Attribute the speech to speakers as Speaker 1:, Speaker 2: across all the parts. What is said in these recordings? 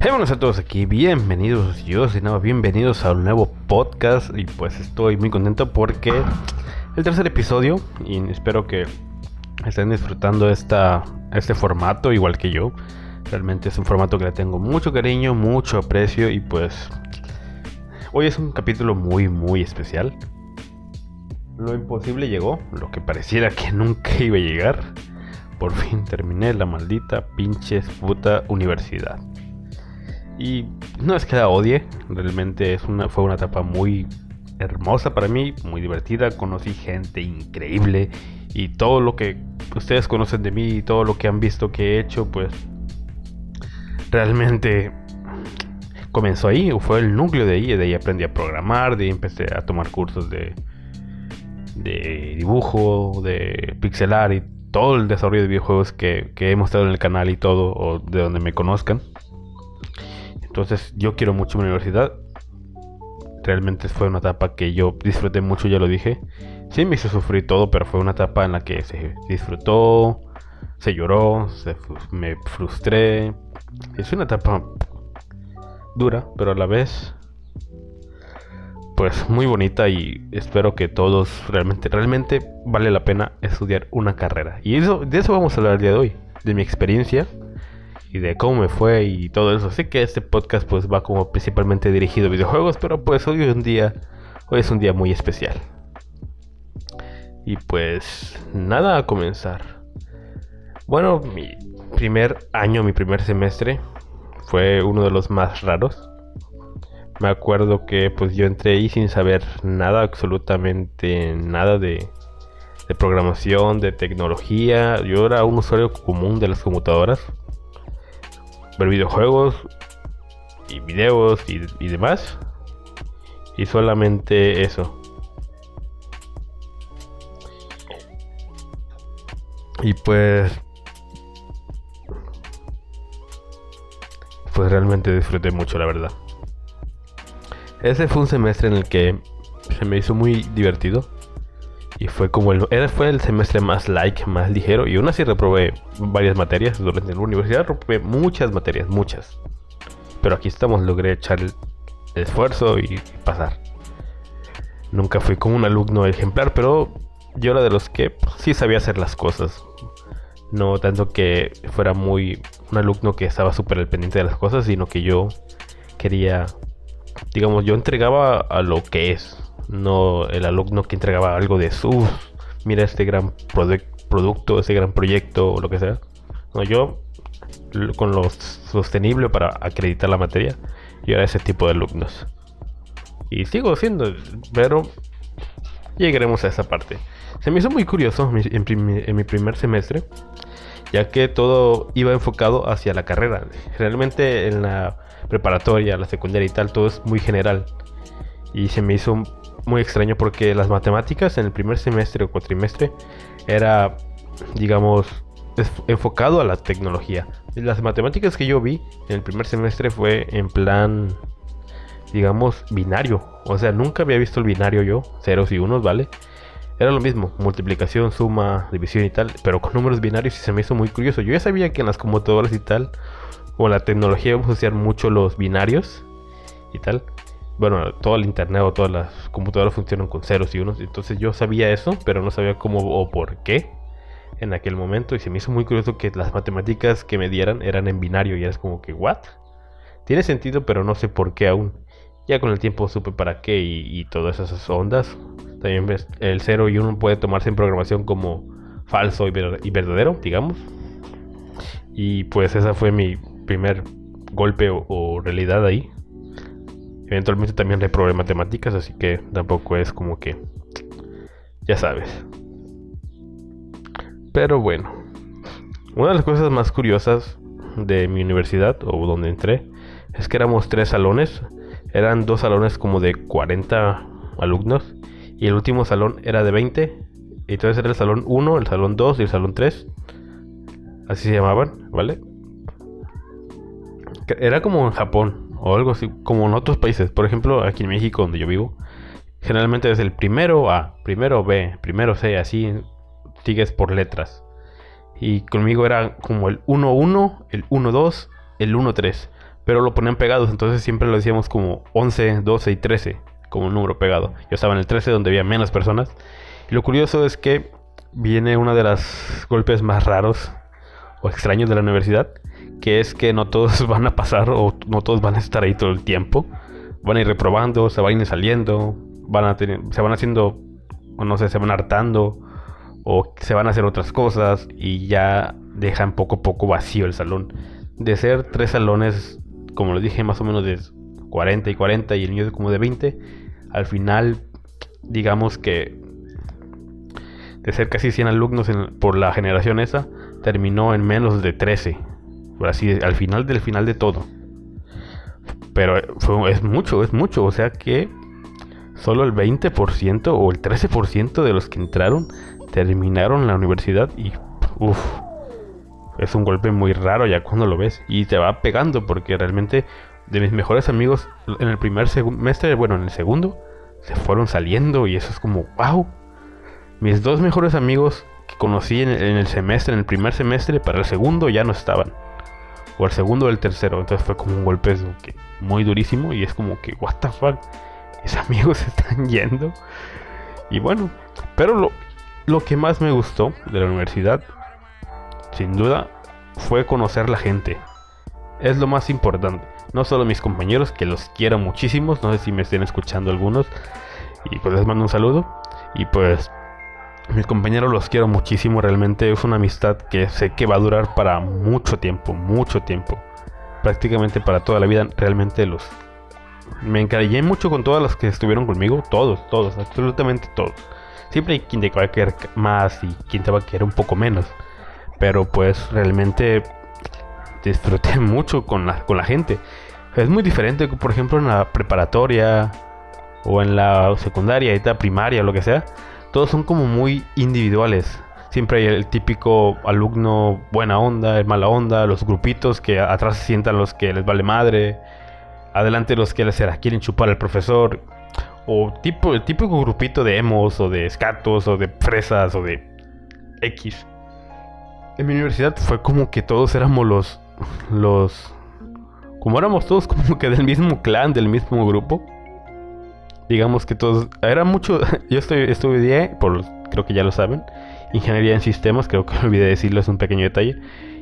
Speaker 1: Hey, buenos a todos aquí, bienvenidos, yo soy bienvenidos a un nuevo podcast y pues estoy muy contento porque el tercer episodio y espero que estén disfrutando esta, este formato igual que yo. Realmente es un formato que le tengo mucho cariño, mucho aprecio y pues hoy es un capítulo muy muy especial. Lo imposible llegó, lo que pareciera que nunca iba a llegar. Por fin terminé la maldita pinches puta universidad. Y no es que la odie, realmente es una, fue una etapa muy hermosa para mí, muy divertida, conocí gente increíble y todo lo que ustedes conocen de mí y todo lo que han visto que he hecho, pues realmente comenzó ahí, fue el núcleo de ahí, de ahí aprendí a programar, de ahí empecé a tomar cursos de, de dibujo, de pixelar y todo el desarrollo de videojuegos que, que he mostrado en el canal y todo, o de donde me conozcan. Entonces yo quiero mucho mi universidad. Realmente fue una etapa que yo disfruté mucho, ya lo dije. Sí me hizo sufrir todo, pero fue una etapa en la que se disfrutó, se lloró, se, me frustré. Es una etapa dura, pero a la vez pues muy bonita y espero que todos realmente, realmente vale la pena estudiar una carrera. Y eso, de eso vamos a hablar el día de hoy, de mi experiencia y de cómo me fue y todo eso. Así que este podcast pues va como principalmente dirigido a videojuegos, pero pues hoy es un día, hoy es un día muy especial. Y pues nada a comenzar. Bueno, mi primer año, mi primer semestre fue uno de los más raros me acuerdo que pues yo entré ahí sin saber nada, absolutamente nada de, programación, de tecnología. Yo era un usuario común de las computadoras. Ver videojuegos y videos y, y demás. Y solamente eso. Y pues... Pues realmente disfruté mucho, la verdad. Ese fue un semestre en el que se me hizo muy divertido. Y fue como el, fue el semestre más like, más ligero. Y aún así reprobé varias materias durante la universidad. Reprobé muchas materias, muchas. Pero aquí estamos, logré echar el esfuerzo y pasar. Nunca fui como un alumno ejemplar, pero yo era de los que sí sabía hacer las cosas. No tanto que fuera muy un alumno que estaba súper al pendiente de las cosas, sino que yo quería digamos, yo entregaba a lo que es, no el alumno que entregaba algo de su, mira este gran producto, ese gran proyecto o lo que sea. No, yo con lo sostenible para acreditar la materia, yo era ese tipo de alumnos. Y sigo siendo, pero llegaremos a esa parte. Se me hizo muy curioso en mi primer semestre, ya que todo iba enfocado hacia la carrera. Realmente en la preparatoria, la secundaria y tal, todo es muy general. Y se me hizo muy extraño porque las matemáticas en el primer semestre o cuatrimestre era, digamos, enfocado a la tecnología. Las matemáticas que yo vi en el primer semestre fue en plan, digamos, binario. O sea, nunca había visto el binario yo, ceros y unos, ¿vale? Era lo mismo, multiplicación, suma, división y tal, pero con números binarios y se me hizo muy curioso. Yo ya sabía que en las computadoras y tal como la tecnología vamos a usar mucho los binarios y tal. Bueno, todo el internet o todas las computadoras funcionan con ceros y unos. Entonces yo sabía eso, pero no sabía cómo o por qué en aquel momento. Y se me hizo muy curioso que las matemáticas que me dieran eran en binario. Y es como que, ¿what? Tiene sentido, pero no sé por qué aún. Ya con el tiempo supe para qué y, todas esas ondas. También el 0 y 1 puede tomarse en programación como falso y verdadero, digamos. Y pues esa fue mi primer golpe o, realidad ahí. Eventualmente también reprobé matemáticas, así que tampoco es como que, ya sabes. Pero bueno, una de las cosas más curiosas de mi universidad o donde entré es que éramos tres salones. Eran dos salones como de 40 alumnos y el último salón era de 20. Entonces era el salón 1, el salón 2 y el salón 3. Así se llamaban, ¿vale? Era como en Japón o algo así, como en otros países. Por ejemplo, aquí en México, donde yo vivo, generalmente es el primero A, primero B, primero C, así sigues por letras. Y conmigo era como el 1-1, el 1-2, el 1-3. pero lo ponían pegados, entonces siempre lo decíamos como 11, 12 y 13, como un número pegado. Yo estaba en el 13 donde había menos personas. Y lo curioso es que viene uno de los golpes más raros o extraños de la universidad, que es que no todos van a pasar o no todos van a estar ahí todo el tiempo. Van a ir reprobando, se van a ir saliendo, van a tener, se van haciendo, o no sé, se van hartando, o se van a hacer otras cosas y ya dejan poco a poco vacío el salón. De ser tres salones, como les dije, más o menos de 40 y 40 y el mío como de 20, al final, digamos que de ser casi 100 alumnos por la generación esa, terminó en menos de 13. Así, al final del final de todo. Pero es mucho, es mucho. O sea que solo el 20% o el 13% de los que entraron terminaron la universidad y uff, es un golpe muy raro ya cuando lo ves y te va pegando porque realmente de mis mejores amigos en el primer semestre, bueno, en el segundo, se fueron saliendo y eso es como wow. Mis dos mejores amigos que conocí en el, semestre, en el primer semestre, para el segundo ya no estaban. O el segundo o el tercero. Entonces fue como un golpe muy durísimo y es como que, what the fuck, mis amigos se están yendo. Y bueno, pero lo, lo que más me gustó de la universidad, sin duda, fue conocer la gente. Es lo más importante. No solo mis compañeros, que los quiero muchísimos, no sé si me estén escuchando algunos. Y pues les mando un saludo. Y pues mis compañeros los quiero muchísimo, realmente es una amistad que sé que va a durar para mucho tiempo, mucho tiempo. Prácticamente para toda la vida, realmente los... Me encariñé mucho con todas las que estuvieron conmigo, todos, todos, absolutamente todos. Siempre hay quien te va a querer más y quien te va a querer un poco menos. Pero pues realmente disfruté mucho con la, con la gente. Es muy diferente, por ejemplo, en la preparatoria o en la secundaria, primaria, lo que sea todos son como muy individuales. Siempre hay el típico alumno buena onda, el mala onda, los grupitos que atrás se sientan los que les vale madre, adelante los que les quieren chupar al profesor, o tipo, el típico grupito de emos o de escatos o de fresas o de X. En mi universidad fue como que todos éramos los los como éramos todos como que del mismo clan, del mismo grupo digamos que todos, era mucho, yo estoy, estudié, por, creo que ya lo saben, ingeniería en sistemas, creo que olvidé decirlo, es un pequeño detalle,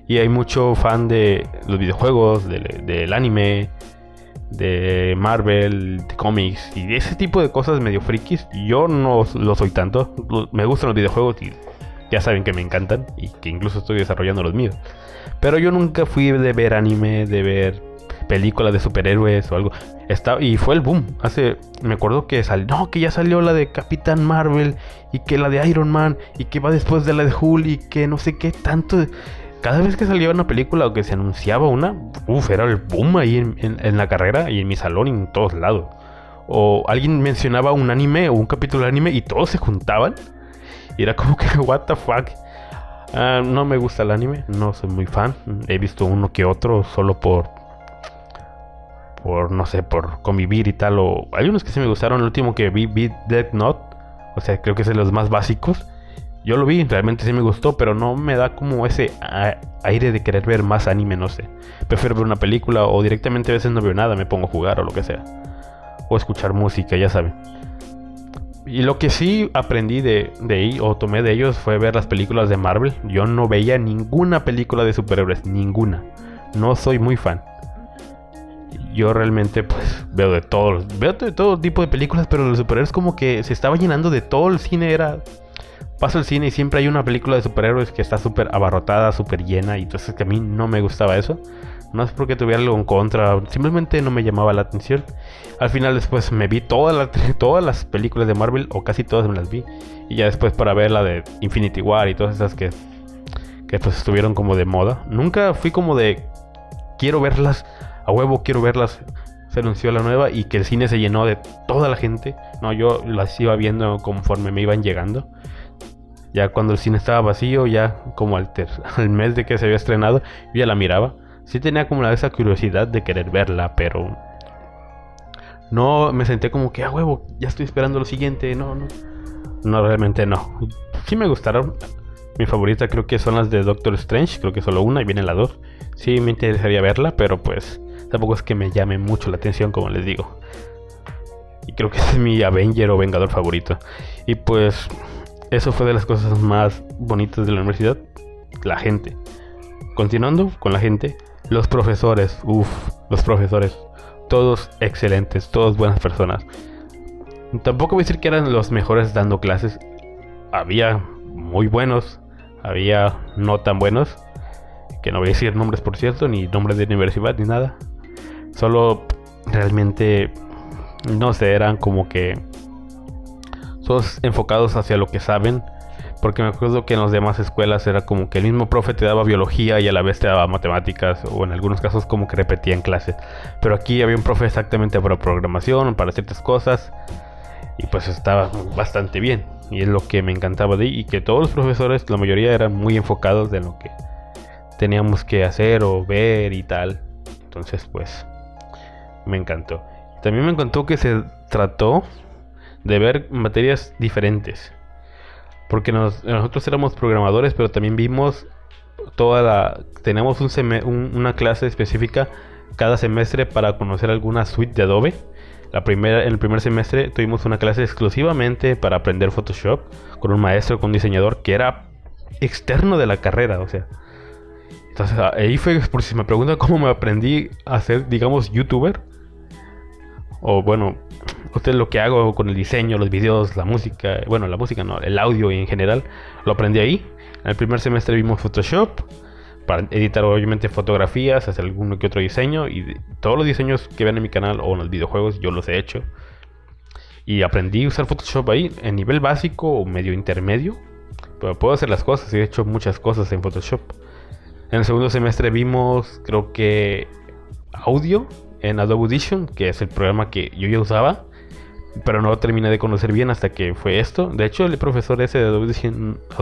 Speaker 1: y hay mucho fan de los videojuegos, del anime, de Marvel, de cómics y de ese tipo de cosas medio frikis. Yo no lo soy tanto, me gustan los videojuegos y ya saben que me encantan y que incluso estoy desarrollando los míos. Pero yo nunca fui de ver anime, de ver películas de superhéroes o algo. Está, y fue el boom. Hace, me acuerdo que salió, no, que ya salió la de Capitán Marvel y que la de Iron Man y que va después de la de Hulk y que no sé qué tanto. Cada vez que salía una película o que se anunciaba una, uff, era el boom ahí en, la carrera y en mi salón y en todos lados. O alguien mencionaba un anime o un capítulo de anime y todos se juntaban. Y era como que, what the fuck. Ah, no me gusta el anime, no soy muy fan. He visto uno que otro solo por por, no sé, por convivir y tal. O hay unos que sí me gustaron. El último que vi, vi Dead Note. O sea, creo que es de los más básicos. Yo lo vi, realmente sí me gustó, pero no me da como ese aire de querer ver más anime, no sé. Prefiero ver una película o directamente a veces no veo nada, me pongo a jugar o lo que sea. O escuchar música, ya saben. Y lo que sí aprendí de, de ahí, o tomé de ellos, fue ver las películas de Marvel. Yo no veía ninguna película de superhéroes, ninguna. No soy muy fan yo realmente pues veo de todo, veo de todo tipo de películas, pero los superhéroes como que se estaba llenando de todo el cine, era paso el cine y siempre hay una película de superhéroes que está súper abarrotada, súper llena y entonces que a mí no me gustaba eso. No es porque tuviera algo en contra, simplemente no me llamaba la atención. Al final después me vi todas todas las películas de Marvel, o casi todas me las vi. Y ya después para ver la de Infinity War y todas esas que, que pues estuvieron como de moda. Nunca fui como de quiero verlas a huevo quiero verlas. Se anunció la nueva y que el cine se llenó de toda la gente. No, yo las iba viendo conforme me iban llegando. Ya cuando el cine estaba vacío, ya como al, al mes de que se había estrenado, yo ya la miraba. Sí tenía como esa curiosidad de querer verla, pero no me senté como que a huevo, ya estoy esperando lo siguiente. No, no. No, realmente no. Sí me gustaron. Mi favorita creo que son las de Doctor Strange. Creo que solo una y viene la dos. Sí me interesaría verla, pero pues Tampoco es que me llame mucho la atención, como les digo. Y creo que es mi Avenger o Vengador favorito. Y pues eso fue de las cosas más bonitas de la universidad. La gente. Continuando con la gente. Los profesores. Uff, los profesores. Todos excelentes, todos buenas personas. Tampoco voy a decir que eran los mejores dando clases. Había muy buenos, había no tan buenos. Que no voy a decir nombres, por cierto, ni nombres de universidad, ni nada. Solo realmente, no sé, eran como que todos enfocados hacia lo que saben. Porque me acuerdo que en las demás escuelas era como que el mismo profe te daba biología y a la vez te daba matemáticas, o en algunos casos como que repetía en clase. Pero aquí había un profe exactamente para programación, para ciertas cosas, y pues estaba bastante bien. Y es lo que me encantaba de ahí, y que todos los profesores, la mayoría eran muy enfocados de lo que teníamos que hacer o ver y tal. Entonces, pues, me encantó. También me encantó que se trató de ver materias diferentes. Porque nosotros éramos programadores, pero también vimos toda la... Tenemos un una clase específica cada semestre para conocer alguna suite de Adobe. La primera, en el primer semestre tuvimos una clase exclusivamente para aprender Photoshop con un maestro, con un diseñador que era externo de la carrera, o sea. Entonces ahí fue, por si me preguntan cómo me aprendí a ser, digamos, youtuber. O bueno, usted lo que hago con el diseño, los videos, la música, bueno, la música no, el audio en general, lo aprendí ahí. En el primer semestre vimos Photoshop para editar obviamente fotografías, hacer alguno que otro diseño y todos los diseños que ven en mi canal o en los videojuegos yo los he hecho. Y aprendí a usar Photoshop ahí en nivel básico o medio intermedio. Pero puedo hacer las cosas y he hecho muchas cosas en Photoshop. En el segundo semestre vimos, creo que, audio en Adobe Audition, que es el programa que yo ya usaba, pero no lo terminé de conocer bien hasta que fue esto. De hecho, el profesor ese de Adobe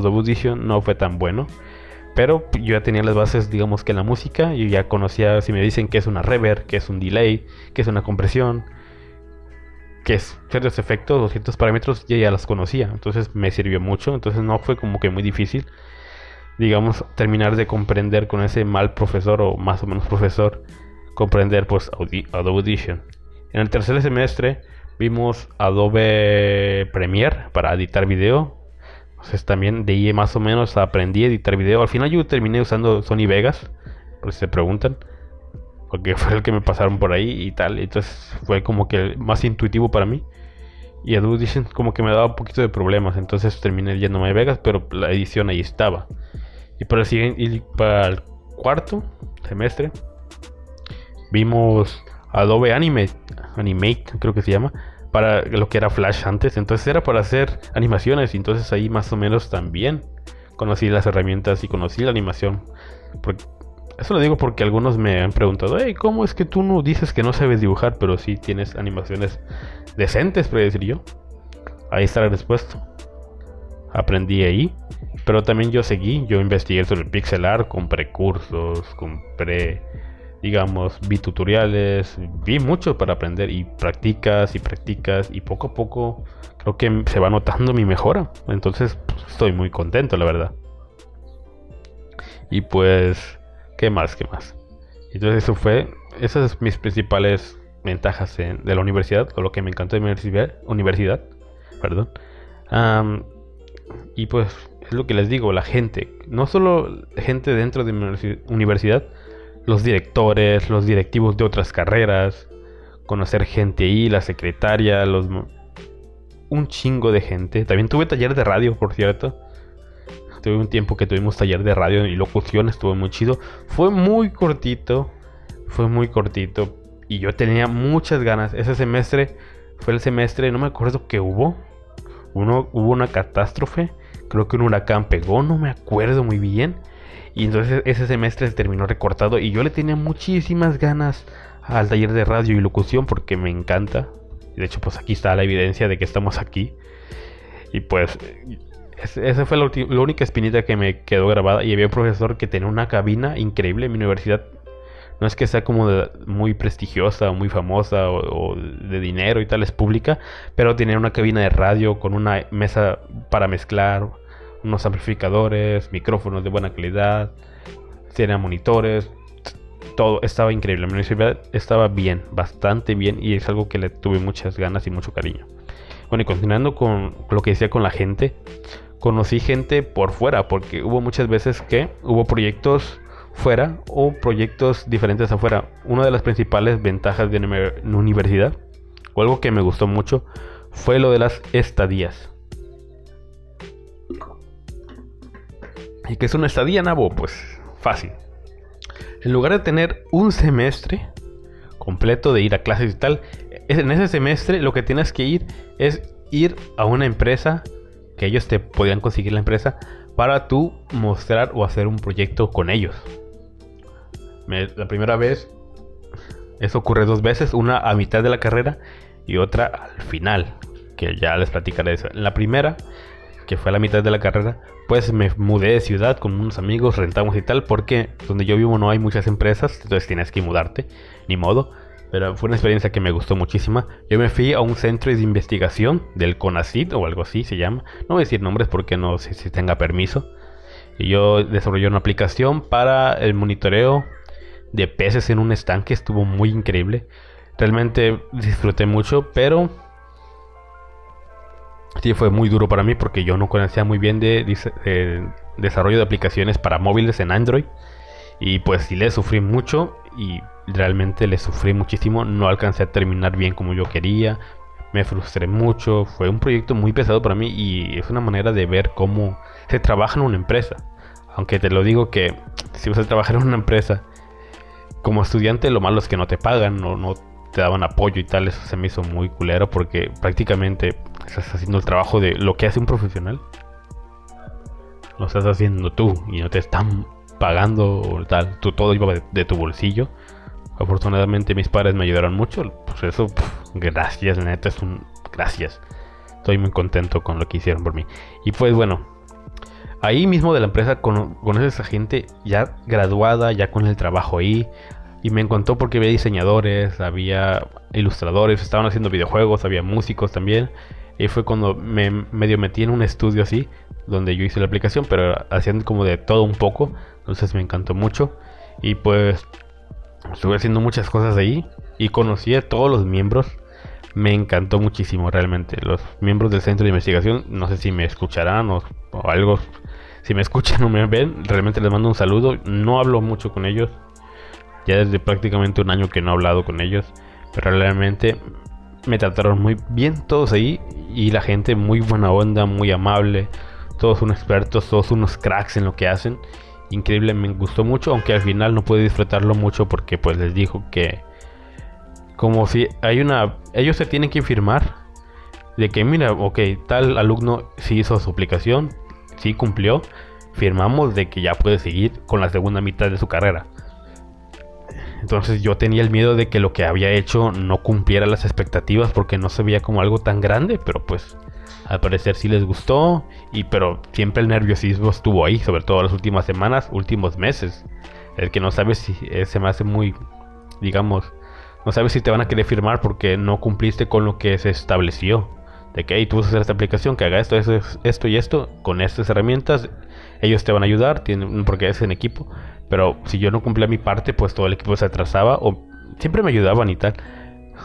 Speaker 1: Audition, no fue tan bueno, pero yo ya tenía las bases, digamos que en la música, y ya conocía, si me dicen que es una reverb, que es un delay, que es una compresión, que es ciertos efectos o ciertos parámetros, ya ya las conocía, entonces me sirvió mucho, entonces no fue como que muy difícil digamos, terminar de comprender con ese mal profesor o más o menos profesor comprender pues Adobe Audition. En el tercer semestre vimos Adobe Premiere para editar video. Entonces también de ahí más o menos aprendí a editar video. Al final yo terminé usando Sony Vegas, por si se preguntan. Porque fue el que me pasaron por ahí y tal. Entonces fue como que más intuitivo para mí. Y Adobe Audition como que me daba un poquito de problemas. Entonces terminé yéndome a Vegas, pero la edición ahí estaba. Y para el siguiente, y para el cuarto semestre vimos Adobe Animate, Animate creo que se llama, para lo que era Flash antes. Entonces era para hacer animaciones entonces ahí más o menos también conocí las herramientas y conocí la animación. eso lo digo porque algunos me han preguntado, hey, ¿cómo es que tú no dices que no sabes dibujar, pero sí tienes animaciones decentes, para decir yo? Ahí está la respuesta. Aprendí ahí, pero también yo seguí, yo investigué sobre el pixel art, compré cursos, compré digamos, vi tutoriales, vi mucho para aprender y practicas y practicas y poco a poco creo que se va notando mi mejora. Entonces pues, estoy muy contento, la verdad. Y pues, ¿qué más? ¿Qué más? Entonces eso fue, esas son mis principales ventajas de la universidad, o lo que me encantó de mi universidad, universidad perdón. y pues es lo que les digo, la gente, no solo gente dentro de mi universidad, los directores, los directivos de otras carreras, conocer gente ahí, la secretaria, los un chingo de gente. También tuve taller de radio, por cierto. Tuve un tiempo que tuvimos taller de radio y locución, estuvo muy chido. Fue muy cortito, fue muy cortito y yo tenía muchas ganas. Ese semestre fue el semestre, no me acuerdo qué hubo. Uno, hubo una catástrofe, creo que un huracán pegó, no me acuerdo muy bien. Y entonces ese semestre se terminó recortado y yo le tenía muchísimas ganas al taller de radio y locución porque me encanta. De hecho, pues aquí está la evidencia de que estamos aquí. Y pues esa fue la, única espinita que me quedó grabada. Y había un profesor que tenía una cabina increíble en mi universidad. No es que sea como muy prestigiosa o muy famosa o, de dinero y tal, es pública, pero tenía una cabina de radio con una mesa para mezclar, unos amplificadores, micrófonos de buena calidad, tenía monitores, todo estaba increíble. La universidad estaba bien, bastante bien y es algo que le tuve muchas ganas y mucho cariño. Bueno, y continuando con lo que decía con la gente, conocí gente por fuera, porque hubo muchas veces que hubo proyectos fuera o proyectos diferentes afuera. Una de las principales ventajas de una universidad, o algo que me gustó mucho, fue lo de las estadías. ¿Y qué es una estadía, Nabo? Pues fácil. En lugar de tener un semestre completo de ir a clases y tal, en ese semestre lo que tienes que ir es ir a una empresa que ellos te podían conseguir la empresa para tú mostrar o hacer un proyecto con ellos. la primera vez, eso ocurre dos veces, una a mitad de la carrera y otra al final, que ya les platicaré eso. La primera, que fue a la mitad de la carrera, pues me mudé de ciudad con unos amigos, rentamos y tal, porque donde yo vivo no hay muchas empresas, entonces tienes que mudarte, ni modo. Pero fue una experiencia que me gustó muchísima. Yo me fui a un centro de investigación del CONACID o algo así se llama. No voy a decir nombres porque no sé si tenga permiso. Y yo desarrollé una aplicación para el monitoreo de peces en un estanque. Estuvo muy increíble. Realmente disfruté mucho, pero sí fue muy duro para mí porque yo no conocía muy bien de, de desarrollo de aplicaciones para móviles en Android. Y pues sí le sufrí mucho y realmente le sufrí muchísimo, no alcancé a terminar bien como yo quería, me frustré mucho, fue un proyecto muy pesado para mí y es una manera de ver cómo se trabaja en una empresa. Aunque te lo digo que si vas a trabajar en una empresa, como estudiante lo malo es que no te pagan, no, no te daban apoyo y tal, eso se me hizo muy culero porque prácticamente estás haciendo el trabajo de lo que hace un profesional. Lo estás haciendo tú y no te están pagando o tal, tú todo iba de tu bolsillo Afortunadamente mis padres me ayudaron mucho. Pues eso, gracias, neta, es un gracias. Estoy muy contento con lo que hicieron por mí. Y pues bueno, ahí mismo de la empresa con, conoces a gente ya graduada, ya con el trabajo ahí. Y me encantó porque había diseñadores, había ilustradores, estaban haciendo videojuegos, había músicos también. Y fue cuando me medio metí en un estudio así, donde yo hice la aplicación, pero haciendo como de todo un poco. Entonces me encantó mucho. Y pues Estuve haciendo muchas cosas ahí y conocí a todos los miembros. Me encantó muchísimo realmente. Los miembros del centro de investigación, no sé si me escucharán o, algo. Si me escuchan o me ven, realmente les mando un saludo. No hablo mucho con ellos. Ya desde prácticamente un año que no he hablado con ellos. Pero realmente me trataron muy bien todos ahí. Y la gente muy buena onda, muy amable. Todos unos expertos, todos unos cracks en lo que hacen increíble, me gustó mucho, aunque al final no pude disfrutarlo mucho porque pues les dijo que como si hay una, ellos se tienen que firmar de que mira, ok, tal alumno sí hizo su aplicación, sí cumplió, firmamos de que ya puede seguir con la segunda mitad de su carrera. Entonces yo tenía el miedo de que lo que había hecho no cumpliera las expectativas porque no se veía como algo tan grande, pero pues al parecer sí les gustó, y pero siempre el nerviosismo estuvo ahí, sobre todo las últimas semanas, últimos meses. El que no sabe si eh, se me hace muy, digamos, no sabes si te van a querer firmar porque no cumpliste con lo que se estableció. De que hey, tú vas a hacer esta aplicación que haga esto, esto, esto y esto, con estas herramientas, ellos te van a ayudar, tienen, porque es en equipo. Pero si yo no cumplía mi parte, pues todo el equipo se atrasaba o siempre me ayudaban y tal.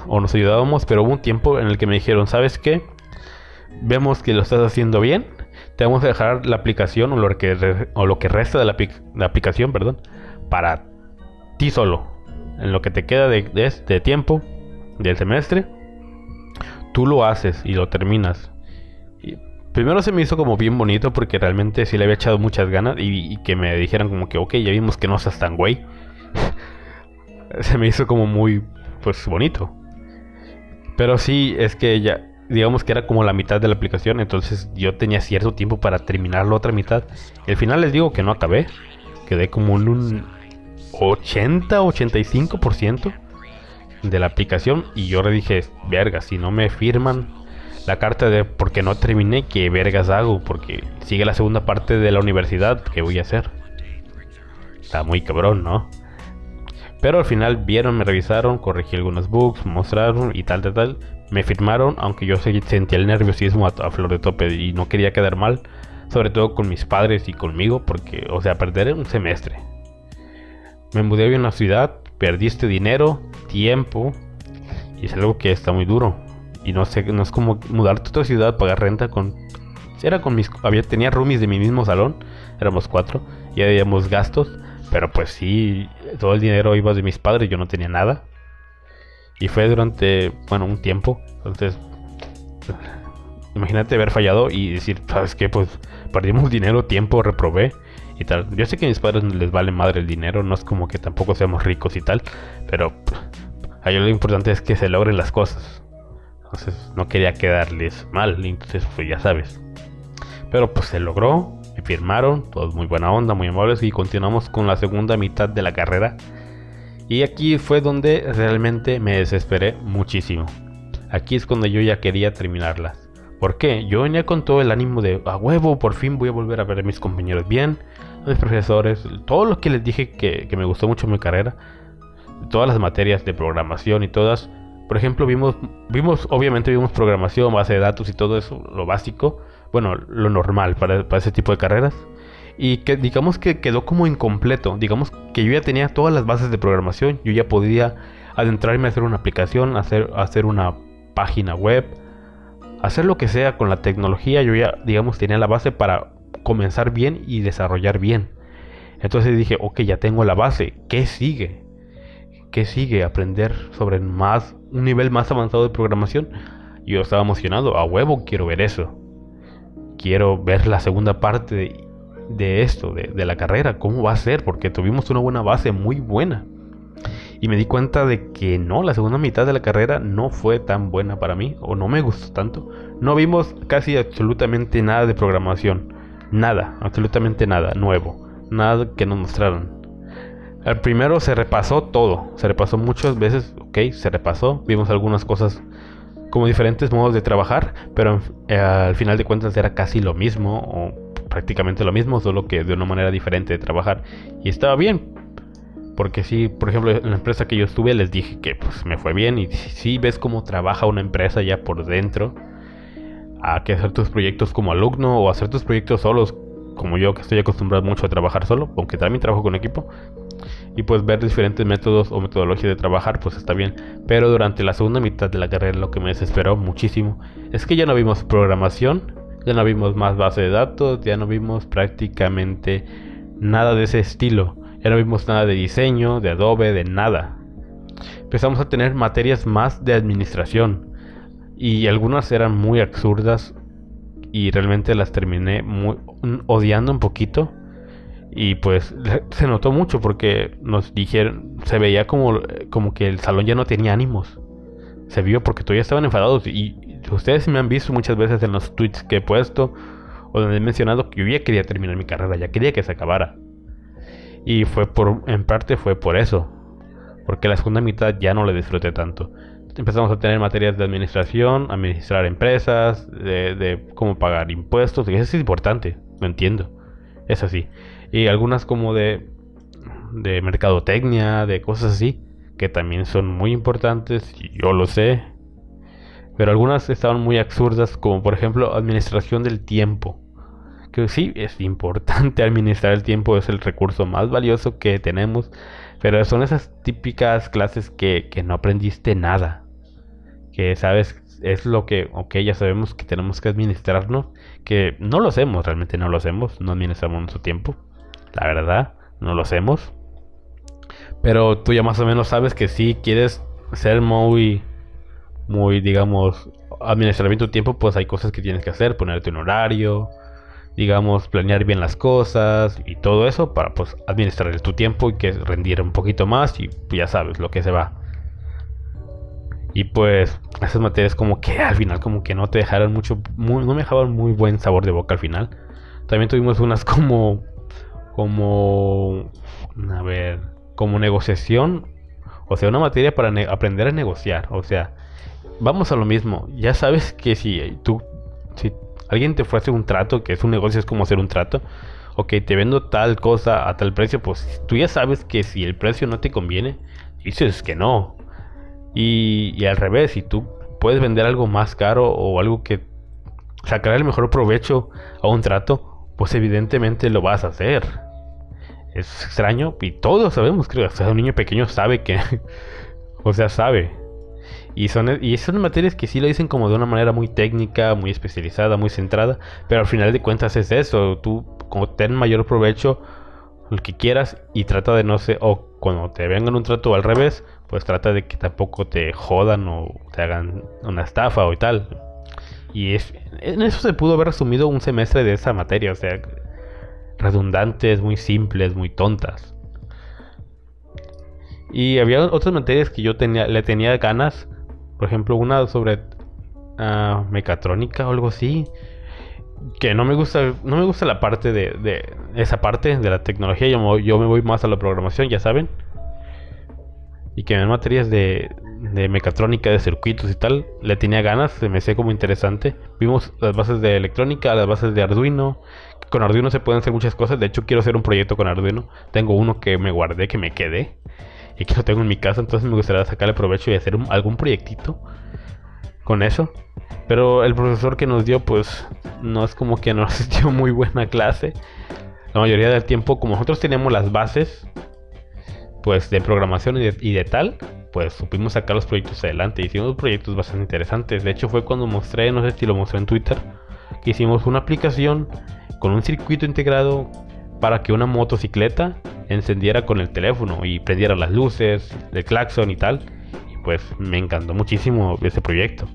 Speaker 1: O nos ayudábamos, pero hubo un tiempo en el que me dijeron, ¿sabes qué? vemos que lo estás haciendo bien, te vamos a dejar la aplicación o lo que, o lo que resta de la, aplicación, perdón, para ti solo. En lo que te queda de, de, tiempo del semestre, tú lo haces y lo terminas. Primero se me hizo como bien bonito porque realmente sí le había echado muchas ganas y, que me dijeran como que, ok, ya vimos que no seas tan güey. se me hizo como muy, pues, bonito. Pero sí, es que ya, digamos que era como la mitad de la aplicación, entonces yo tenía cierto tiempo para terminar la otra mitad. al final les digo que no acabé, quedé como en un 80-85% de la aplicación y yo le dije, verga, si no me firman la carta de porque no terminé, ¿qué vergas hago? Porque sigue la segunda parte de la universidad, ¿qué voy a hacer? Está muy cabrón, ¿no? Pero al final vieron, me revisaron, corregí algunos bugs, mostraron y tal, tal, tal me firmaron, aunque yo sentía el nerviosismo a, flor de tope y no quería quedar mal, sobre todo con mis padres y conmigo, porque, o sea, perder un semestre. me mudé a una ciudad, perdí este dinero, tiempo, y es algo que está muy duro. Y no sé, no es como mudarte a otra ciudad, pagar renta con... Era con mis... Había, tenía roomies de mi mismo salón, éramos cuatro, y habíamos gastos, pero pues sí, todo el dinero iba de mis padres, yo no tenía nada. Y fue durante, bueno, un tiempo. Entonces, imagínate haber fallado y decir, ¿sabes qué? Pues perdimos dinero, tiempo, reprobé y tal. Yo sé que a mis padres les vale madre el dinero, no es como que tampoco seamos ricos y tal, pero ahí lo importante es que se logren las cosas. Entonces no quería quedarles mal, entonces pues ya sabes. Pero pues se logró, me firmaron, todos muy buena onda, muy amables y continuamos con la segunda mitad de la carrera. Y aquí fue donde realmente me desesperé muchísimo. Aquí es cuando yo ya quería terminarlas. ¿Por qué? Yo venía con todo el ánimo de a huevo, por fin voy a volver a ver a mis compañeros bien, a mis profesores, todo lo que les dije que, me gustó mucho mi carrera, todas las materias de programación y todas. Por ejemplo, vimos, vimos, obviamente vimos programación, base de datos y todo eso, lo básico, bueno, lo normal para, para ese tipo de carreras. Y que digamos que quedó como incompleto, digamos que yo ya tenía todas las bases de programación, yo ya podía adentrarme a hacer una aplicación, hacer, hacer una página web, hacer lo que sea con la tecnología, yo ya, digamos, tenía la base para comenzar bien y desarrollar bien. Entonces dije, ok, ya tengo la base, ¿qué sigue? ¿Qué sigue? Aprender sobre más, un nivel más avanzado de programación. Yo estaba emocionado, a huevo quiero ver eso. Quiero ver la segunda parte de, esto, de, de la carrera, cómo va a ser, porque tuvimos una buena base muy buena. Y me di cuenta de que no, la segunda mitad de la carrera no fue tan buena para mí, o no me gustó tanto. No vimos casi absolutamente nada de programación. Nada, absolutamente nada nuevo. Nada que nos mostraran. Al primero se repasó todo, se repasó muchas veces, ok, se repasó, vimos algunas cosas como diferentes modos de trabajar, pero eh, al final de cuentas era casi lo mismo, o prácticamente lo mismo, solo que de una manera diferente de trabajar. Y estaba bien, porque si, por ejemplo, en la empresa que yo estuve les dije que pues me fue bien y si ves cómo trabaja una empresa ya por dentro, a que hacer tus proyectos como alumno o hacer tus proyectos solos, como yo que estoy acostumbrado mucho a trabajar solo, aunque también trabajo con equipo, y pues ver diferentes métodos o metodologías de trabajar, pues está bien. Pero durante la segunda mitad de la carrera lo que me desesperó muchísimo es que ya no vimos programación, ya no vimos más base de datos, ya no vimos prácticamente nada de ese estilo. Ya no vimos nada de diseño, de Adobe, de nada. Empezamos a tener materias más de administración. Y algunas eran muy absurdas. Y realmente las terminé muy, odiando un poquito. Y pues se notó mucho porque nos dijeron, se veía como, como que el salón ya no tenía ánimos. Se vio porque todavía estaban enfadados. Y ustedes me han visto muchas veces en los tweets que he puesto o donde he mencionado que yo ya quería terminar mi carrera, ya quería que se acabara. Y fue por, en parte fue por eso. Porque la segunda mitad ya no le disfruté tanto. Empezamos a tener materias de administración, administrar empresas, de, cómo pagar impuestos. Y eso es importante, lo entiendo. Es así. Y algunas como de, de mercadotecnia, de cosas así, que también son muy importantes. Yo lo sé. Pero algunas estaban muy absurdas, como por ejemplo administración del tiempo que sí, es importante administrar el tiempo, es el recurso más valioso que tenemos, pero son esas típicas clases que, no aprendiste nada, que sabes, es lo que, ok, ya sabemos que tenemos que administrarnos, que no lo hacemos, realmente no lo hacemos, no administramos nuestro tiempo, la verdad, no lo hacemos, pero tú ya más o menos sabes que si quieres ser muy, muy, digamos, administrar bien tu tiempo, pues hay cosas que tienes que hacer, ponerte un horario, digamos, planear bien las cosas y todo eso para pues administrar tu tiempo y que rendiera un poquito más y ya sabes lo que se va. Y pues esas materias como que al final como que no te dejaron mucho, no me dejaban muy buen sabor de boca al final. También tuvimos unas como, como, a ver, como negociación, o sea, una materia para aprender a negociar, o sea, vamos a lo mismo, ya sabes que si tú, si alguien te ofrece un trato, que es un negocio, es como hacer un trato. Ok, te vendo tal cosa a tal precio, pues tú ya sabes que si el precio no te conviene, dices que no. Y, al revés, si tú puedes vender algo más caro o algo que sacará el mejor provecho a un trato, pues evidentemente lo vas a hacer. Es extraño y todos sabemos, creo. Un niño pequeño sabe que. o sea, sabe. Y son, y son materias que sí lo dicen como de una manera muy técnica, muy especializada, muy centrada. Pero al final de cuentas es eso. Tú, como ten mayor provecho, lo que quieras y trata de no ser. O cuando te vengan un trato al revés, pues trata de que tampoco te jodan o te hagan una estafa o tal. Y es, en eso se pudo haber resumido un semestre de esa materia. O sea, redundantes, muy simples, muy tontas. Y había otras materias que yo tenía, le tenía ganas. Por ejemplo, una sobre uh, mecatrónica o algo así. Que no me gusta, no me gusta la parte de, de esa parte de la tecnología. Yo, yo me voy más a la programación, ya saben. Y que en materias de, de mecatrónica, de circuitos y tal, le tenía ganas, se me hacía como interesante. Vimos las bases de electrónica, las bases de Arduino. Con Arduino se pueden hacer muchas cosas. De hecho, quiero hacer un proyecto con Arduino. Tengo uno que me guardé, que me quedé y que lo tengo en mi casa, entonces me gustaría sacarle provecho y hacer algún proyectito con eso. Pero el profesor que nos dio, pues no es como que nos dio muy buena clase. La mayoría del tiempo, como nosotros teníamos las bases, pues de programación y de, tal, pues supimos sacar los proyectos adelante. Hicimos proyectos bastante interesantes. De hecho, fue cuando mostré, no sé si lo mostré en Twitter, que hicimos una aplicación con un circuito integrado para que una motocicleta encendiera con el teléfono y prendiera las luces, el claxon y tal. Y pues me encantó muchísimo ese proyecto.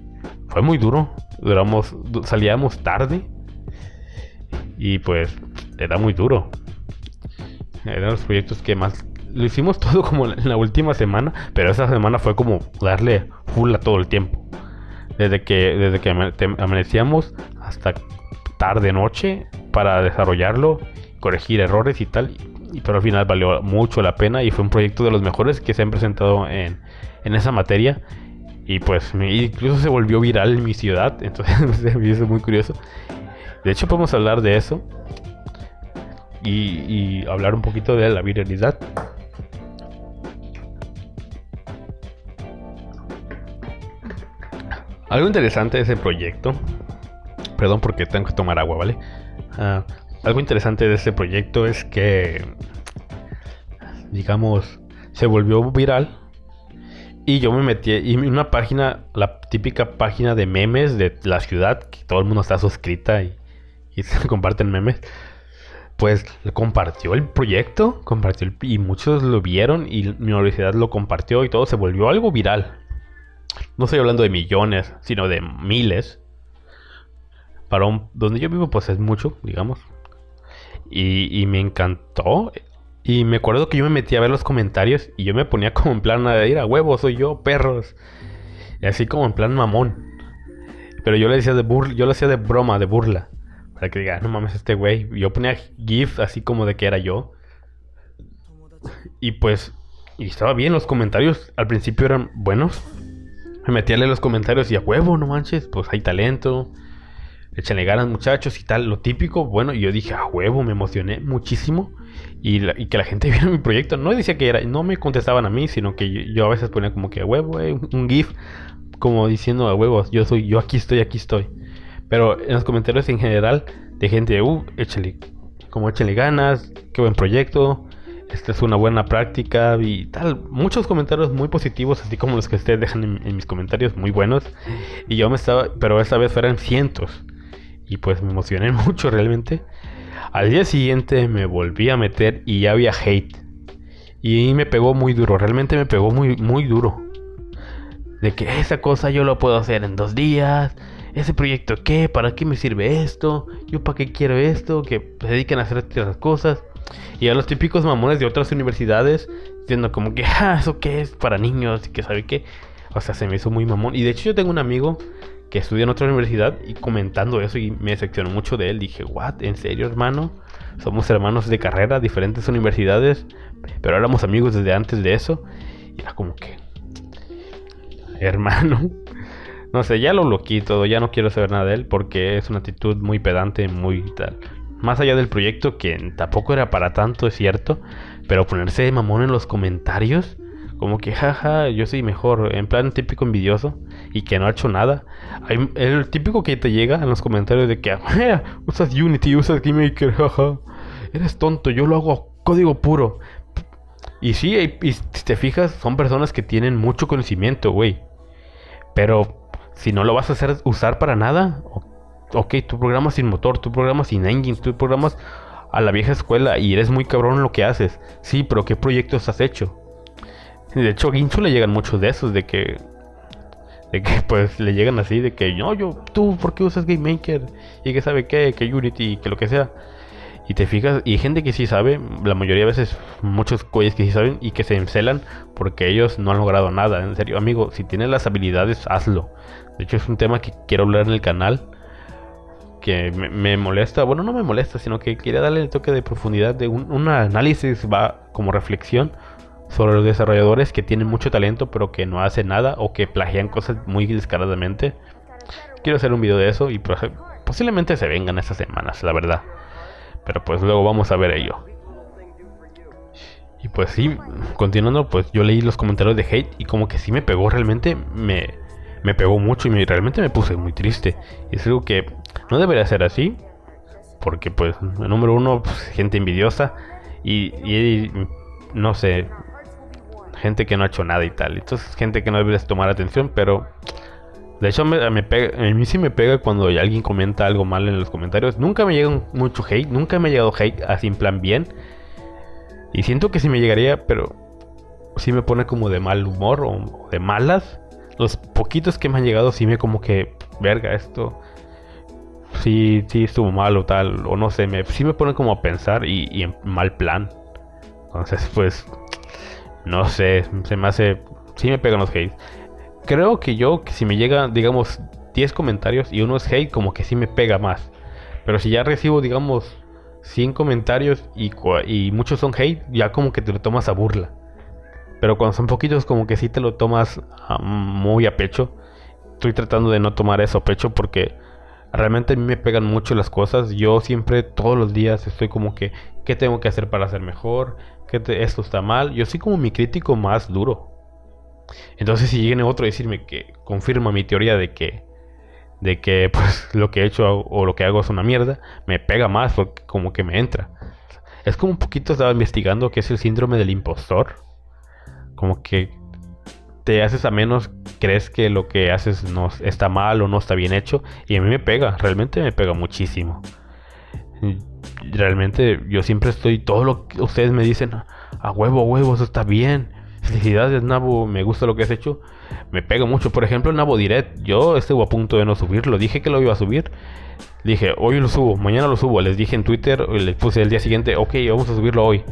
Speaker 1: Fue muy duro. Duramos, salíamos tarde. Y pues era muy duro. Eran los proyectos que más... Lo hicimos todo como en la última semana, pero esa semana fue como darle full a todo el tiempo. Desde que, desde que amanecíamos hasta tarde noche para desarrollarlo, corregir errores y tal pero al final valió mucho la pena y fue un proyecto de los mejores que se han presentado en, en esa materia. Y pues incluso se volvió viral en mi ciudad, entonces me hizo muy curioso. De hecho podemos hablar de eso y, y hablar un poquito de la viralidad. Algo interesante de ese proyecto, perdón porque tengo que tomar agua, ¿vale? Uh, algo interesante de este proyecto es que, digamos, se volvió viral y yo me metí y una página, la típica página de memes de la ciudad, que todo el mundo está suscrita y, se comparten memes, pues compartió el proyecto, compartió y muchos lo vieron y mi universidad lo compartió y todo se volvió algo viral. No estoy hablando de millones, sino de miles. Para donde yo vivo pues es mucho, digamos. Y, me encantó. Y me acuerdo que yo me metí a ver los comentarios y yo me ponía como en plan de ir a huevos, soy yo, perros. Y así como en plan mamón. Pero yo le decía de burla, yo lo hacía de broma, de burla. Para que diga, no mames, este güey. Yo ponía GIF así como de que era yo. Y pues, y estaba bien, los comentarios al principio eran buenos. Me metí a leer los comentarios y a huevo, no manches, pues hay talento. Échenle ganas muchachos y tal, lo típico, bueno, yo dije, a huevo, me emocioné muchísimo y, que la gente viera mi proyecto, no decía que era, no me contestaban a mí, sino que yo, a veces ponía como que a huevo, eh, un GIF, como diciendo a huevo, yo soy, yo aquí estoy, aquí estoy. Pero en los comentarios en general, de gente, uh, échale, como échenle ganas, qué buen proyecto, esta es una buena práctica y tal. Muchos comentarios muy positivos, así como los que ustedes dejan en, mis comentarios, muy buenos. Y yo me estaba, pero esta vez fueran cientos y pues me emocioné mucho realmente. Al día siguiente me volví a meter y ya había hate. Y me pegó muy duro, realmente me pegó muy, muy duro. De que esa cosa yo lo puedo hacer en dos días. Ese proyecto qué, para qué me sirve esto, yo para qué quiero esto, que se dediquen a hacer otras cosas. Y a los típicos mamones de otras universidades diciendo como que, ah, eso qué es para niños y que sabe qué. O sea, se me hizo muy mamón. Y de hecho yo tengo un amigo que estudia en otra universidad y comentando eso y me decepcionó mucho de él. Dije, ¿what? ¿En serio, hermano? Somos hermanos de carrera, diferentes universidades, pero éramos amigos desde antes de eso. Y era como que, hermano, no sé, ya lo bloqueé todo, ya no quiero saber nada de él porque es una actitud muy pedante, muy tal. Más allá del proyecto, que tampoco era para tanto, es cierto, pero ponerse de mamón en los comentarios como que, jaja, yo soy mejor, en plan típico envidioso y que no ha hecho nada. El típico que te llega en los comentarios de que, usas Unity, usas GameMaker, jaja, eres tonto, yo lo hago código puro. Y sí, y, si te fijas, son personas que tienen mucho conocimiento, güey. Pero si no lo vas a hacer usar para nada, tú programas sin motor, tú programas sin engine, tú programas a la vieja escuela y eres muy cabrón en lo que haces. Sí, pero ¿qué proyectos has hecho? De hecho, a Ginchu le llegan muchos de esos, de que de que pues le llegan así de que no yo tú por qué usas Game Maker y que sabe qué que Unity que lo que sea y te fijas y hay gente que sí sabe la mayoría de veces muchos güeyes que sí saben y que se encelan porque ellos no han logrado nada en serio. Amigo si tienes las habilidades hazlo. De hecho es un tema que quiero hablar en el canal que me, molesta bueno no me molesta sino que quería darle el toque de profundidad de un, un análisis va como reflexión sobre los desarrolladores que tienen mucho talento pero que no hacen nada o que plagian cosas muy descaradamente. Quiero hacer un video de eso y posiblemente se vengan estas semanas, la verdad. Pero pues luego vamos a ver ello. Y pues sí, continuando, pues yo leí los comentarios de hate y como que sí me pegó realmente, me, me pegó mucho y me, realmente me puse muy triste. Y es algo que no debería ser así, porque pues, número uno, pues, gente envidiosa y, no sé, gente que no ha hecho nada y tal. Entonces, gente que no deberías tomar atención, pero de hecho me, pega, a mí sí me pega cuando alguien comenta algo mal en los comentarios. Nunca me llega mucho hate, nunca me ha llegado hate así en plan bien. Y siento que sí me llegaría, pero sí me pone como de mal humor o de malas. Los poquitos que me han llegado sí me como que, verga, esto sí, sí estuvo mal o tal, o no sé, me, me pone como a pensar y, y en mal plan. Entonces, pues, no sé, se me hace. Sí me pegan los hates. Creo que yo, que si me llega, digamos, 10 comentarios y uno es hate, como que sí me pega más. Pero si ya recibo, digamos, 100 comentarios y, y muchos son hate, ya como que te lo tomas a burla. Pero cuando son poquitos, como que sí te lo tomas ah, muy a pecho. Estoy tratando de no tomar eso a pecho porque realmente a mí me pegan mucho las cosas. Yo siempre, todos los días, estoy como que, ¿qué tengo que hacer para ser mejor? que esto está mal. Yo soy como mi crítico más duro. Entonces si viene otro a decirme que confirma mi teoría de que de que pues lo que he hecho o lo que hago es una mierda, me pega más porque como que me entra. Es como un poquito estaba investigando que es el síndrome del impostor. Como que te haces a menos, crees que lo que haces no está mal o no está bien hecho y a mí me pega, realmente me pega muchísimo realmente yo siempre estoy, todo lo que ustedes me dicen, a huevo, a huevo, eso está bien. Felicidades, Nabo, me gusta lo que has hecho. Me pega mucho. Por ejemplo, Nabo Direct, yo estuve a punto de no subirlo. Dije que lo iba a subir. Dije, hoy lo subo, mañana lo subo. Les dije en Twitter, les puse el día siguiente, ok, vamos a subirlo hoy.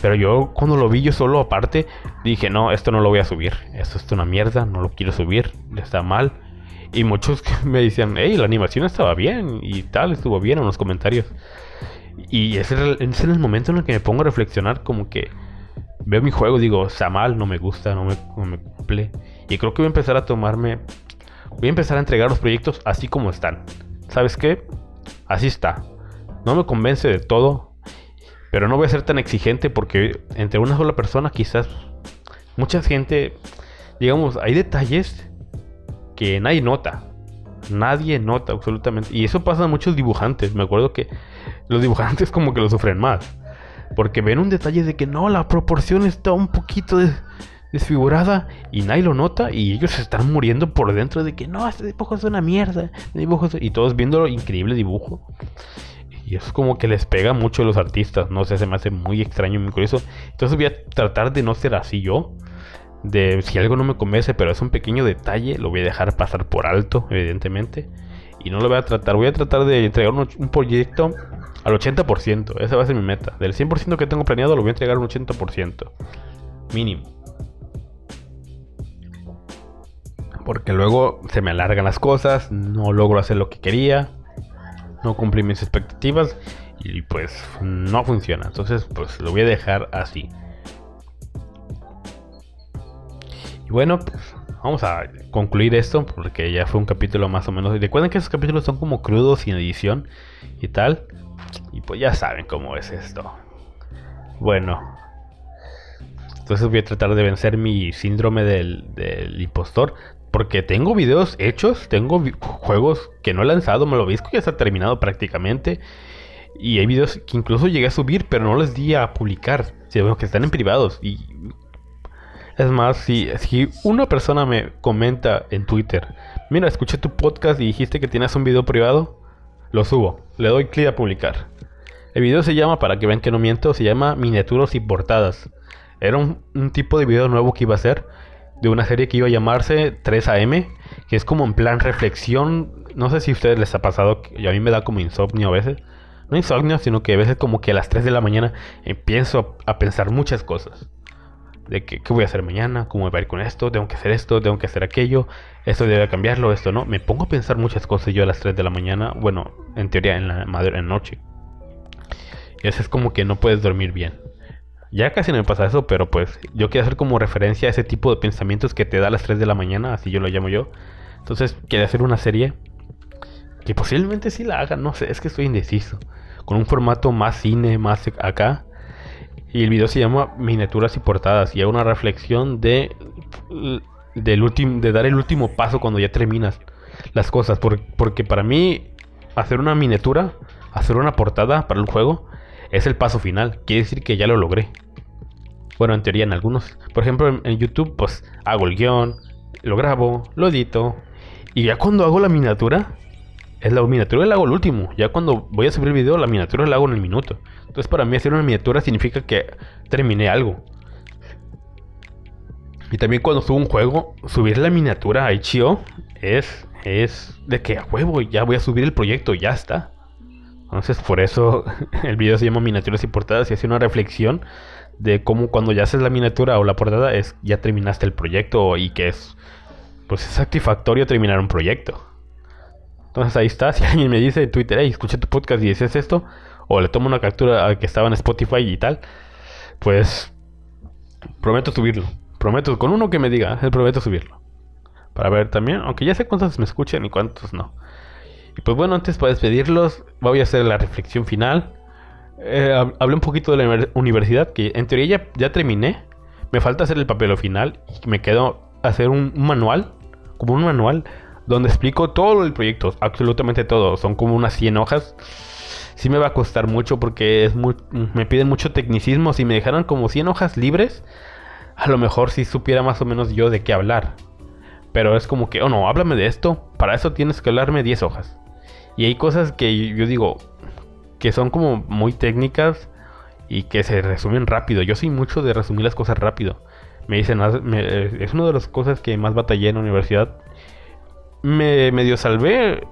Speaker 1: Pero yo cuando lo vi yo solo aparte, dije, no, esto no lo voy a subir. Esto es una mierda, no lo quiero subir. Está mal. Y muchos me decían, hey, la animación estaba bien y tal, estuvo bien en los comentarios. Y ese es el momento en el que me pongo a reflexionar como que veo mi juego digo, está mal, no me gusta, no me, cumple. Y creo que voy a empezar a tomarme, voy a empezar a entregar los proyectos así como están. ¿Sabes qué? Así está. No me convence de todo, pero no voy a ser tan exigente porque entre una sola persona quizás mucha gente, digamos, hay detalles que nadie nota. Nadie nota absolutamente. Y eso pasa a muchos dibujantes. Me acuerdo que los dibujantes como que lo sufren más. Porque ven un detalle de que no, la proporción está un poquito desfigurada y nadie lo nota y ellos se están muriendo por dentro de que no, este dibujo es una mierda. dibujo Y todos viendo lo increíble dibujo. Y eso es como que les pega mucho a los artistas. No sé, se me hace muy extraño y muy curioso. Entonces voy a tratar de no ser así yo. De si algo no me convence, pero es un pequeño detalle, lo voy a dejar pasar por alto, evidentemente. Y no lo voy a tratar. Voy a tratar de entregar un proyecto al 80%. Esa va a ser mi meta. Del 100% que tengo planeado lo voy a entregar un 80%. Mínimo. Porque luego se me alargan las cosas, no logro hacer lo que quería, no cumplí mis expectativas y pues no funciona. Entonces pues lo voy a dejar así. Y bueno, pues vamos a concluir esto porque ya fue un capítulo más o menos. Recuerden que esos capítulos son como crudos sin edición y tal. Y pues ya saben cómo es esto. Bueno. Entonces voy a tratar de vencer mi síndrome del, impostor. Porque tengo videos hechos, tengo juegos que no he lanzado, me lo que ya está terminado prácticamente. Y hay videos que incluso llegué a subir, pero no les di a publicar. Sino que están en privados. Y es más, si, si una persona me comenta en Twitter, mira, escuché tu podcast y dijiste que tienes un video privado, lo subo. Le doy clic a publicar. El video se llama, para que vean que no miento, se llama Miniaturas y Portadas. Era un, un tipo de video nuevo que iba a hacer de una serie que iba a llamarse 3AM, que es como en plan reflexión. No sé si a ustedes les ha pasado, y a mí me da como insomnio a veces. No insomnio, sino que a veces como que a las 3 de la mañana empiezo a, pensar muchas cosas. De que, qué voy a hacer mañana, cómo me va a ir con esto, tengo que hacer esto, tengo que hacer aquello, esto debe cambiarlo, esto no. Me pongo a pensar muchas cosas yo a las 3 de la mañana, bueno, en teoría en la, en la noche. Y eso es como que no puedes dormir bien. Ya casi no me pasa eso, pero pues yo quiero hacer como referencia a ese tipo de pensamientos que te da a las 3 de la mañana, así yo lo llamo yo. Entonces, quiero hacer una serie que posiblemente sí la haga, no sé, es que estoy indeciso. Con un formato más cine, más acá. Y el video se llama Miniaturas y Portadas. Y hay una reflexión de, del de dar el último paso cuando ya terminas las cosas. porque para mí, hacer una miniatura, hacer una portada para un juego, es el paso final. Quiere decir que ya lo logré. Bueno, en teoría en algunos. Por ejemplo, en, YouTube, pues hago el guion, lo grabo, lo edito. Y ya cuando hago la miniatura, es la miniatura la hago el último. Ya cuando voy a subir el video, la miniatura la hago en el minuto. Entonces, para mí, hacer una miniatura significa que terminé algo. Y también cuando subo un juego, subir la miniatura a Itch.io es, es de que a huevo, ya voy a subir el proyecto, ya está. Entonces, por eso el video se llama Miniaturas y Portadas y hace una reflexión de cómo cuando ya haces la miniatura o la portada es ya terminaste el proyecto y que es pues es satisfactorio terminar un proyecto. Entonces ahí está, si alguien me dice en Twitter, hey, escuché tu podcast y dices esto, o le tomo una captura a que estaba en Spotify y tal, pues prometo subirlo. Prometo, con uno que me diga, eh, prometo subirlo. Para ver también, aunque ya sé cuántos me escuchan y cuántos no. Y pues bueno, antes para despedirlos, voy a hacer la reflexión final. Eh, hablé un poquito de la universidad, que en teoría ya, terminé. Me falta hacer el papel final y me quedo hacer un, manual, como un manual, donde explico todo el proyecto, absolutamente todo. Son como unas 100 hojas. Sí me va a costar mucho porque es muy, me piden mucho tecnicismo. Si me dejaran como 100 hojas libres, a lo mejor si supiera más o menos yo de qué hablar. Pero es como que, oh no, háblame de esto. Para eso tienes que hablarme 10 hojas. Y hay cosas que yo digo que son como muy técnicas y que se resumen rápido. Yo soy mucho de resumir las cosas rápido. Me dicen, es una de las cosas que más batallé en la universidad. Me medio salvé,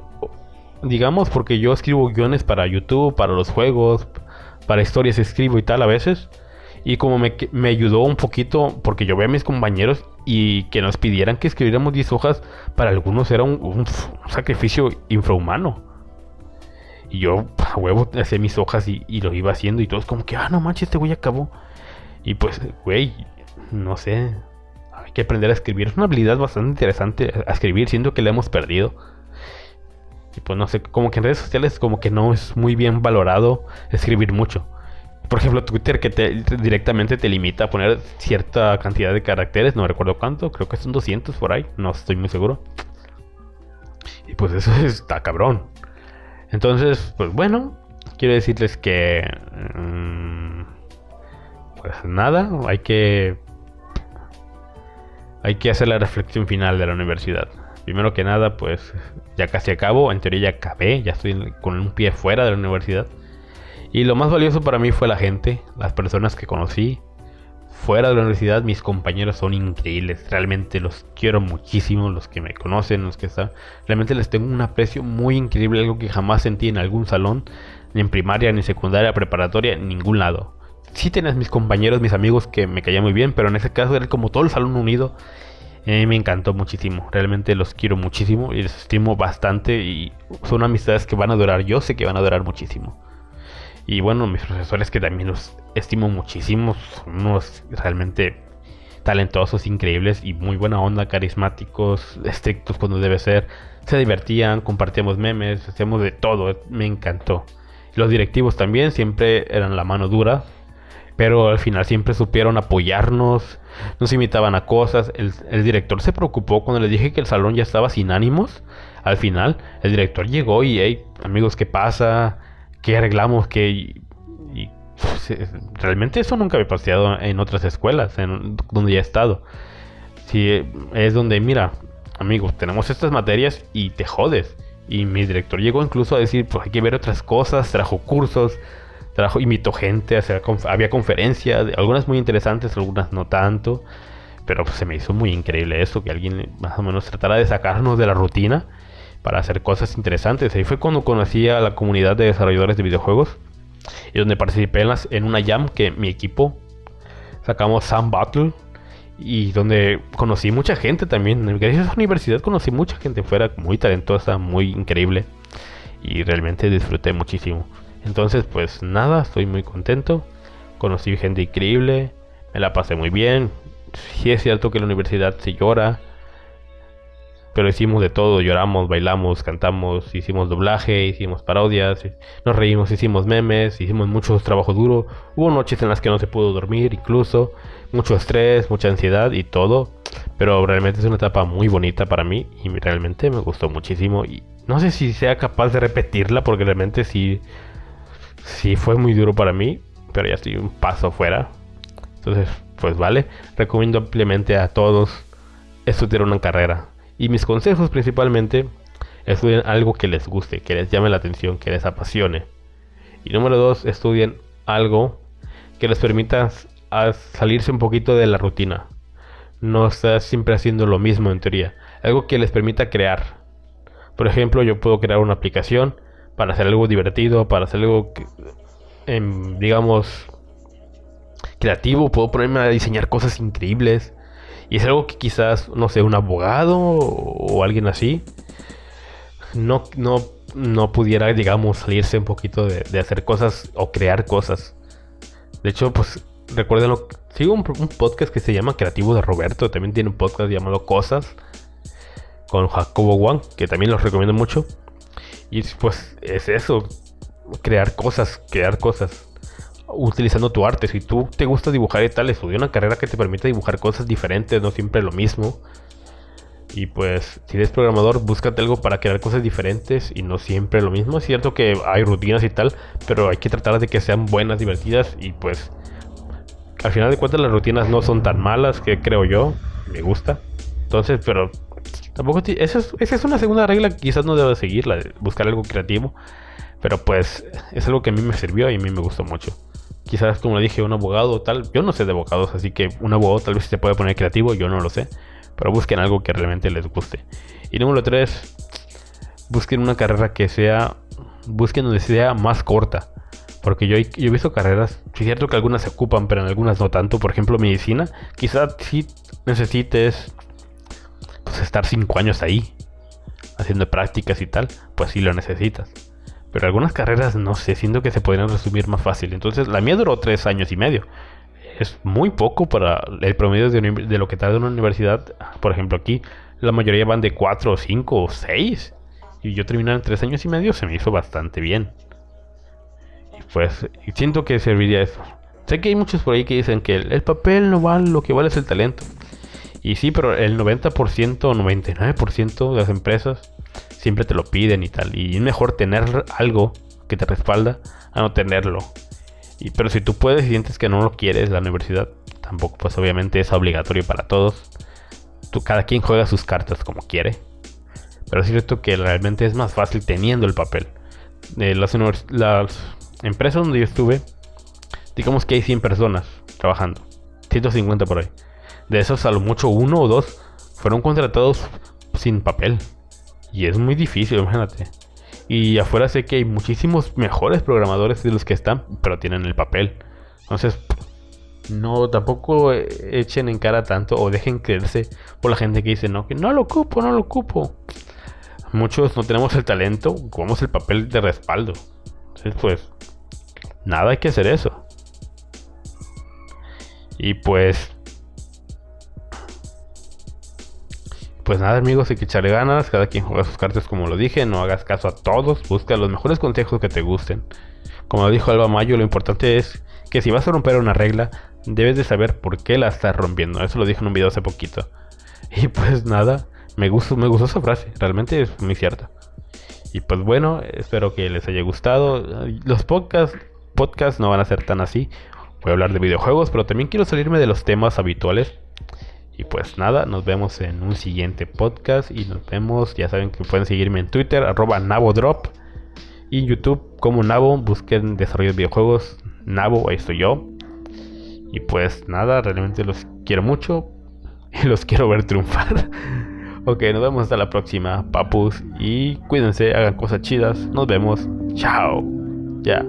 Speaker 1: digamos, porque yo escribo guiones para YouTube, para los juegos, para historias escribo y tal a veces. Y como me, me ayudó un poquito, porque yo veo a mis compañeros y que nos pidieran que escribiéramos 10 hojas, para algunos era un sacrificio infrahumano. Y yo, a huevo, hacía mis hojas y, lo iba haciendo y todos como que, ah, no manches, este güey acabó. Y pues, güey, no sé, hay que aprender a escribir. Es una habilidad bastante interesante a escribir, siendo que la hemos perdido. Y pues no sé, como que en redes sociales como que no es muy bien valorado escribir mucho. Por ejemplo, Twitter que te, directamente te limita a poner cierta cantidad de caracteres, no recuerdo cuánto, creo que son 200 por ahí, no estoy muy seguro. Y pues eso está cabrón. Entonces, pues bueno, quiero decirles que... Mm, pues nada, hay que... Hay que hacer la reflexión final de la universidad. Primero que nada, pues ya casi acabo, en teoría ya acabé, ya estoy con un pie fuera de la universidad. Y lo más valioso para mí fue la gente, las personas que conocí, fuera de la universidad mis compañeros son increíbles, realmente los quiero muchísimo, los que me conocen, los que están, realmente les tengo un aprecio muy increíble, algo que jamás sentí en algún salón, ni en primaria, ni secundaria, preparatoria, en ningún lado. Sí tenés mis compañeros, mis amigos que me caían muy bien, pero en ese caso era como todo el salón unido. Mí me encantó muchísimo, realmente los quiero muchísimo y les estimo bastante y son amistades que van a durar, yo sé que van a durar muchísimo. Y bueno, mis profesores que también los estimo muchísimo, son unos realmente talentosos, increíbles y muy buena onda, carismáticos, estrictos cuando debe ser. Se divertían, compartíamos memes, hacíamos de todo, me encantó. Los directivos también siempre eran la mano dura, pero al final siempre supieron apoyarnos, nos invitaban a cosas. El, el, director se preocupó cuando le dije que el salón ya estaba sin ánimos. Al final, el director llegó y, hey, amigos, ¿qué pasa? Qué arreglamos, qué... Pues, realmente eso nunca había paseado en otras escuelas, en donde ya he estado. Si es donde, mira, amigos, tenemos estas materias y te jodes. Y mi director llegó incluso a decir, pues hay que ver otras cosas, trajo cursos, trajo, invitó gente, había conferencias, algunas muy interesantes, algunas no tanto. Pero pues, se me hizo muy increíble eso, que alguien más o menos tratara de sacarnos de la rutina para hacer cosas interesantes. Ahí fue cuando conocí a la comunidad de desarrolladores de videojuegos y donde participé en, las, una jam que mi equipo sacamos Sam Battle y donde conocí mucha gente también. Gracias a esa universidad conocí mucha gente fuera muy talentosa, muy increíble y realmente disfruté muchísimo. Entonces, pues nada, estoy muy contento. Conocí gente increíble, me la pasé muy bien. Sí es cierto que la universidad se llora, pero hicimos de todo, lloramos, bailamos, cantamos, hicimos doblaje, hicimos parodias, nos reímos, hicimos memes, hicimos mucho trabajo duro, hubo noches en las que no se pudo dormir incluso, mucho estrés, mucha ansiedad y todo, pero realmente es una etapa muy bonita para mí y realmente me gustó muchísimo y no sé si sea capaz de repetirla porque realmente sí, sí fue muy duro para mí, pero ya estoy un paso fuera, entonces pues vale, recomiendo ampliamente a todos estudiar una carrera y mis consejos principalmente, estudien algo que les guste, que les llame la atención, que les apasione. Y número dos, estudien algo que les permita salirse un poquito de la rutina. No estar siempre haciendo lo mismo en teoría. Algo que les permita crear. Por ejemplo, yo puedo crear una aplicación para hacer algo divertido, para hacer algo, em, digamos, creativo. Puedo ponerme a diseñar cosas increíbles. Y es algo que quizás, no sé, un abogado o alguien así no, no, no pudiera, digamos, salirse un poquito de, hacer cosas o crear cosas. De hecho, pues recuerden, sigo un, podcast que se llama Creativo de Roberto. También tiene un podcast llamado Cosas con Jacobo Wang, que también los recomiendo mucho. Y pues es eso, crear cosas, crear cosas utilizando tu arte. Si tú te gusta dibujar y tal, estudia una carrera que te permita dibujar cosas diferentes, no siempre lo mismo. Y pues, si eres programador, búscate algo para crear cosas diferentes y no siempre lo mismo. Es cierto que hay rutinas y tal, pero hay que tratar de que sean buenas, divertidas y pues, al final de cuentas las rutinas no son tan malas que creo yo, me gusta. Entonces, pero tampoco... Esa es, esa es una segunda regla que quizás no debo seguir, la de buscar algo creativo. Pero pues es algo que a mí me sirvió y a mí me gustó mucho. Quizás, como le dije, un abogado tal. Yo no sé de abogados, así que un abogado tal vez se puede poner creativo, yo no lo sé. Pero busquen algo que realmente les guste. Y número 3, busquen una carrera que sea. Busquen donde sea más corta. Porque yo, he visto carreras, es cierto que algunas se ocupan, pero en algunas no tanto. Por ejemplo, medicina. Quizás si necesites pues, estar 5 años ahí, haciendo prácticas y tal. Pues sí lo necesitas. Pero algunas carreras, no sé, siento que se podrían resumir más fácil. Entonces, la mía duró tres años y medio. Es muy poco para el promedio de, lo que tarda una universidad. Por ejemplo, aquí la mayoría van de cuatro, cinco o seis. Y yo terminar en tres años y medio se me hizo bastante bien. Y pues, siento que serviría eso. Sé que hay muchos por ahí que dicen que el, el papel no vale, lo que vale es el talento. Y sí, pero el 90% o 99% de las empresas siempre te lo piden y tal. Y es mejor tener algo que te respalda a no tenerlo. Y, pero si tú puedes y sientes que no lo quieres, la universidad tampoco, pues obviamente es obligatorio para todos. Tú, cada quien juega sus cartas como quiere. Pero es cierto que realmente es más fácil teniendo el papel. Eh, las, las empresas donde yo estuve, digamos que hay 100 personas trabajando. 150 por ahí. De esos, a lo mucho uno o dos fueron contratados sin papel. Y es muy difícil, imagínate. Y afuera sé que hay muchísimos mejores programadores de los que están, pero tienen el papel. Entonces, no, tampoco echen en cara tanto o dejen creerse por la gente que dice, no, que no lo ocupo, no lo ocupo. Muchos no tenemos el talento, ocupamos el papel de respaldo. Entonces, pues, nada hay que hacer eso. Y pues, pues nada amigos, hay que echarle ganas, cada quien juega sus cartas como lo dije, no hagas caso a todos, busca los mejores consejos que te gusten. Como dijo Alba Mayo, lo importante es que si vas a romper una regla, debes de saber por qué la estás rompiendo. Eso lo dije en un video hace poquito. Y pues nada, me gustó, me gustó esa frase, realmente es muy cierta. Y pues bueno, espero que les haya gustado. Los podcasts, podcasts no van a ser tan así. Voy a hablar de videojuegos, pero también quiero salirme de los temas habituales. Y pues nada, nos vemos en un siguiente podcast. Y nos vemos, ya saben que pueden seguirme en Twitter, arroba NaboDrop. Y en YouTube como Nabo, busquen desarrollo de videojuegos. Nabo, ahí estoy yo. Y pues nada, realmente los quiero mucho. Y los quiero ver triunfar. ok, nos vemos hasta la próxima, papus. Y cuídense, hagan cosas chidas. Nos vemos. Chao. Ya.